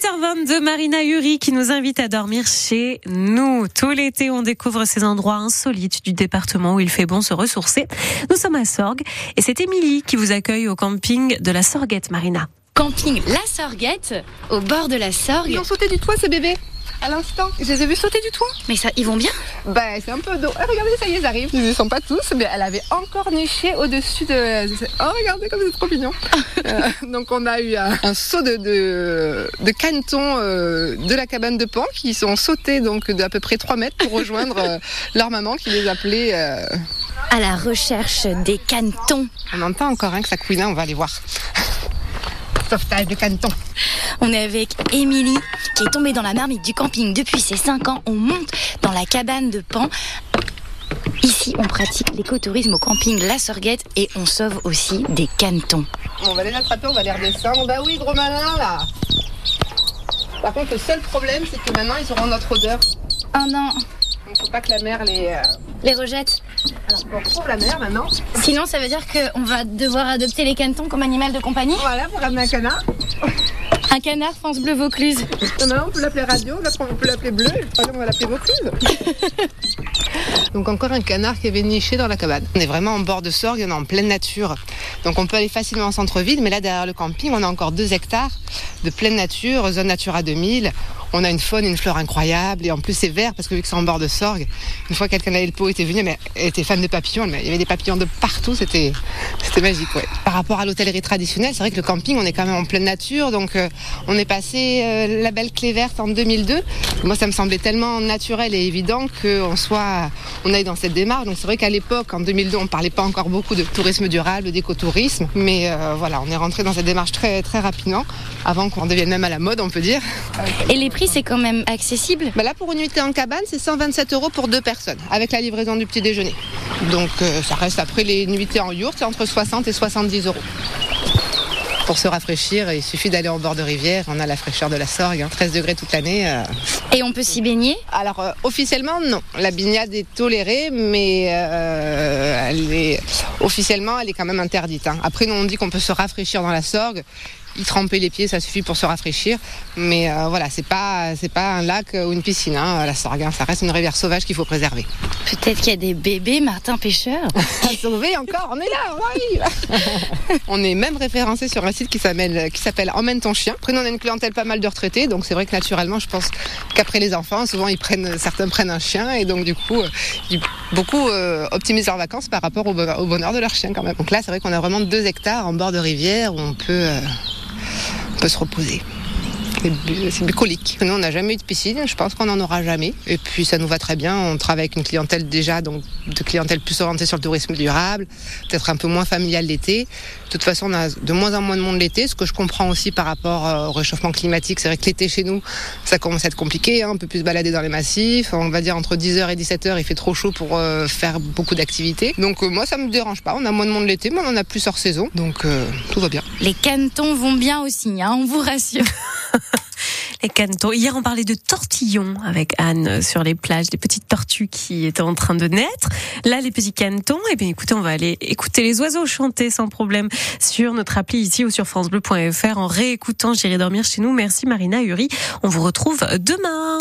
8h22, Marina Uri qui nous invite à dormir chez nous. Tout l'été, on découvre ces endroits insolites du département où il fait bon se ressourcer. Nous sommes à Sorgue et c'est Émilie qui vous accueille au camping de la Sorguette, Marina. Camping La Sorguette, au bord de la Sorgue. Ils ont sauté du toit, ces bébés à l'instant. Je les ai vus sauter du toit. Mais ça, ils vont bien Bah, c'est un peu d'eau. Ah, regardez, ça y est, ils arrivent. Ils ne sont pas tous, mais elle avait encore niché au-dessus de. Oh, regardez comme c'est trop mignon. Euh, donc, on a eu un, un saut de, de, de canetons euh, de la cabane de Pan qui sont sautés donc d'à peu près 3 mètres pour rejoindre euh, leur maman qui les appelait. À la recherche des canetons. On entend encore un que ça couine, on va aller voir. Sauvetage de canetons. On est avec Émilie, qui est tombée dans la marmite du camping depuis ses 5 ans. On monte dans la cabane de Pan. Ici, on pratique l'écotourisme au camping La Sorguette et on sauve aussi des canetons. On va les attraper, on va les redescendre. Bah oui, gros malin là. Par contre, le seul problème, c'est que maintenant, ils auront notre odeur. Oh non, Il ne faut pas que la mer les. euh, les rejette. Alors, on retrouve la mer maintenant. Sinon, ça veut dire qu'on va devoir adopter les canetons comme animal de compagnie. Voilà, pour ramener un canard. Un canard France Bleu Vaucluse. Maintenant, on peut l'appeler radio, on peut l'appeler bleu, et le on va l'appeler Vaucluse. Donc, encore un canard qui avait niché dans la cabane. On est vraiment en bord de Sorgue, on est en pleine nature. Donc, on peut aller facilement en centre-ville, mais là, derrière le camping, on a encore deux hectares de pleine nature, zone Natura 2000. On a une faune et une flore incroyables, et en plus, c'est vert parce que vu que c'est en bord de Sorgue, une fois quelqu'un à Elpo était venu, mais elle était fan de papillons, il y avait des papillons de partout, c'était c'était magique, ouais. Par rapport à l'hôtellerie traditionnelle, c'est vrai que le camping, on est quand même en pleine nature, donc euh, on est passé euh, la belle clé verte en 2002. Moi, ça me semblait tellement naturel et évident qu'on soit, on aille dans cette démarche. Donc c'est vrai qu'à l'époque, en 2002, on parlait pas encore beaucoup de tourisme durable, d'écotourisme, mais euh, voilà, on est rentré dans cette démarche très très rapidement, avant qu'on devienne même à la mode, on peut dire. Prix, c'est quand même accessible. Bah là, pour une nuitée en cabane, c'est 127 euros pour deux personnes, avec la livraison du petit déjeuner. Donc euh, ça reste après les nuitées en yourte, c'est entre 60 et 70 euros. Pour se rafraîchir, il suffit d'aller en bord de rivière. On a la fraîcheur de la Sorgue, hein, 13 degrés toute l'année. euh. Et on peut s'y baigner? Alors euh, officiellement non, la baignade est tolérée, mais elle est officiellement elle est quand même interdite. hein. Après nous on dit qu'on peut se rafraîchir dans la Sorgue. Y tremper les pieds, ça suffit pour se rafraîchir. Mais euh, voilà, c'est pas c'est pas un lac ou une piscine, hein, la Sorgue. hein. Ça reste une rivière sauvage qu'il faut préserver. Peut-être qu'il y a des bébés Martin pêcheurs. À sauver encore, on est là, on arrive. on est même référencé sur un site qui s'appelle qui s'appelle Emmène ton chien. Après nous, on a une clientèle pas mal de retraités, donc c'est vrai que naturellement, je pense qu'après les enfants, souvent ils prennent certains prennent un chien et donc du coup, euh, ils- beaucoup euh, optimisent leurs vacances par rapport au, bon- au bonheur de leur chien quand même. Donc là, c'est vrai qu'on a vraiment deux hectares en bord de rivière où on peut euh, peut se reposer. C'est bu- C'est bucolique. Nous, on n'a jamais eu de piscine. Je pense qu'on n'en aura jamais. Et puis, ça nous va très bien. On travaille avec une clientèle déjà, donc de clientèle plus orientée sur le tourisme durable, peut-être un peu moins familiale l'été. De toute façon, on a de moins en moins de monde l'été, ce que je comprends aussi par rapport euh, au réchauffement climatique. C'est vrai que l'été chez nous, ça commence à être compliqué. hein. On peut plus se balader dans les massifs. On va dire entre 10h et 17h, il fait trop chaud pour euh, faire beaucoup d'activités. Donc, euh, moi, ça me dérange pas. On a moins de monde l'été, mais on en a plus hors saison. Donc, euh, tout va bien. Les canetons vont bien aussi, hein, on vous rassure. Les canetons. Hier, on parlait de tortillons avec Anne sur les plages, des petites tortues qui étaient en train de naître. Là, les petits canetons. Eh bien, écoutez, on va aller écouter les oiseaux chanter sans problème sur notre appli ici ou sur francebleu.fr en réécoutant J'irai dormir chez nous. Merci Marina Uri. On vous retrouve demain.